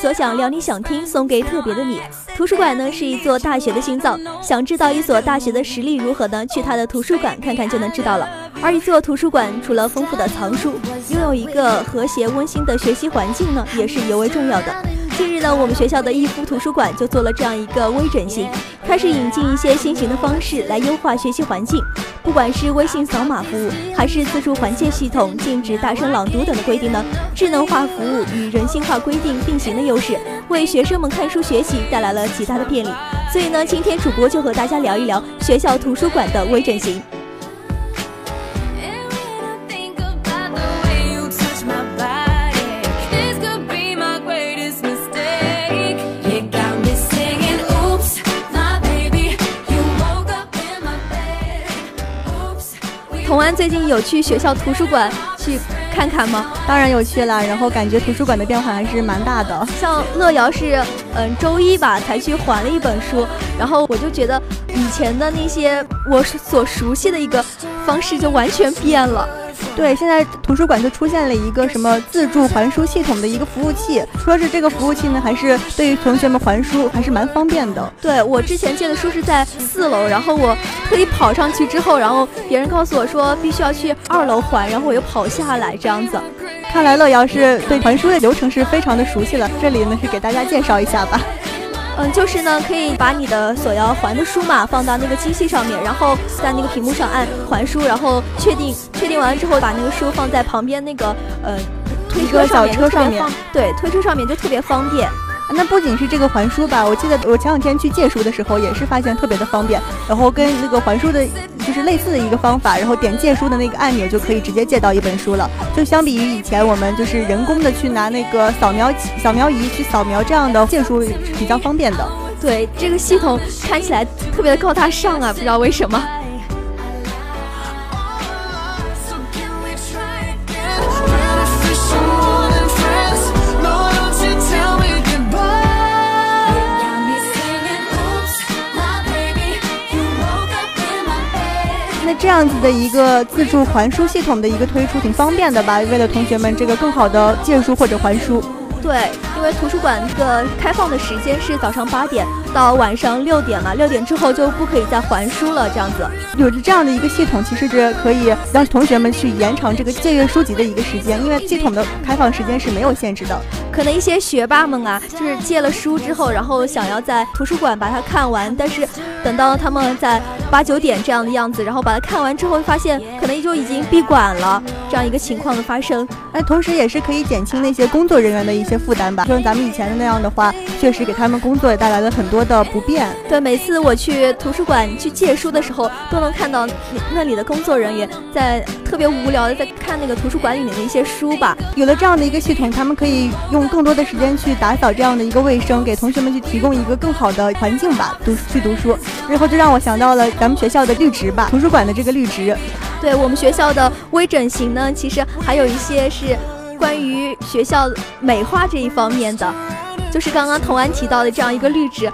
所想，聊你想听，送给特别的你。图书馆呢是一座大学的心脏，想知道一所大学的实力如何呢？去它的图书馆看看就能知道了。而一座图书馆除了丰富的藏书，拥有一个和谐温馨的学习环境呢，也是尤为重要的。近日呢，我们学校的逸夫图书馆就做了这样一个微整形，开始引进一些新型的方式来优化学习环境。不管是微信扫码服务，还是自助环境系统、禁止大声朗读等的规定呢，智能化服务与人性化规定并行的优势，为学生们看书学习带来了极大的便利。所以呢，今天主播就和大家聊一聊学校图书馆的微整形。童安最近有去学校图书馆去看看吗？当然有去了，然后感觉图书馆的变化还是蛮大的。像乐瑶是，嗯，周一吧才去还了一本书，然后我就觉得以前的那些我所熟悉的一个方式就完全变了。对，现在图书馆就出现了一个什么自助还书系统的一个服务器，说是这个服务器呢，还是对于同学们还书还是蛮方便的。对我之前借的书是在四楼，然后我特意跑上去之后，然后别人告诉我说必须要去二楼还，然后我又跑下来这样子。看来乐瑶是对还书的流程是非常的熟悉了，这里呢是给大家介绍一下吧。嗯，就是呢，可以把你的所要还的书嘛放到那个机器上面，然后在那个屏幕上按还书，然后确定确定完了之后，把那个书放在旁边那个呃推车小车上面，对，推车上面就特别方便。那不仅是这个还书吧，我记得我前两天去借书的时候也是发现特别的方便，然后跟那个还书的就是类似的一个方法，然后点借书的那个按钮就可以直接借到一本书了。就相比于以前我们就是人工的去拿那个扫描扫描仪去扫描这样的借书比较方便的。对，这个系统看起来特别的高大上啊，不知道为什么。这样子的一个自助还书系统的一个推出挺方便的吧？为了同学们这个更好的借书或者还书。对，因为图书馆的开放的时间是早上八点到晚上六点嘛，六点之后就不可以再还书了。这样子，有着这样的一个系统，其实是可以让同学们去延长这个借阅书籍的一个时间，因为系统的开放时间是没有限制的。可能一些学霸们啊，就是借了书之后，然后想要在图书馆把它看完，但是等到他们在八九点这样的样子，然后把它看完之后，发现可能就已经闭馆了，这样一个情况的发生。哎，同时也是可以减轻那些工作人员的一些负担吧。就像咱们以前的那样的话，确实给他们工作也带来了很多的不便。对，每次我去图书馆去借书的时候，都能看到那里的工作人员在特别无聊的在看那个图书馆里面的一些书吧。有了这样的一个系统，他们可以用。用更多的时间去打扫这样的一个卫生，给同学们去提供一个更好的环境吧，读去读书。然后就让我想到了咱们学校的绿植吧，图书馆的这个绿植。对我们学校的微整形呢，其实还有一些是关于学校美化这一方面的，就是刚刚童安提到的这样一个绿植。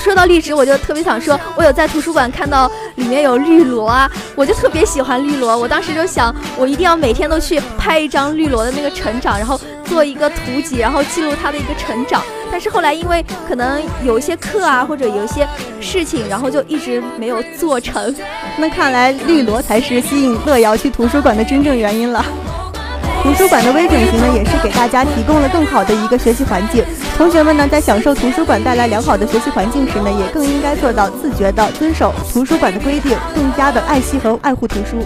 说到绿植，我就特别想说，我有在图书馆看到里面有绿萝啊，我就特别喜欢绿萝。我当时就想，我一定要每天都去拍一张绿萝的那个成长，然后做一个图集，然后记录它的一个成长。但是后来因为可能有一些课啊，或者有一些事情，然后就一直没有做成。那看来绿萝才是吸引乐瑶去图书馆的真正原因了。图书馆的微整形呢，也是给大家提供了更好的一个学习环境。同学们呢，在享受图书馆带来良好的学习环境时呢，也更应该做到自觉的遵守图书馆的规定，更加的爱惜和爱护图书。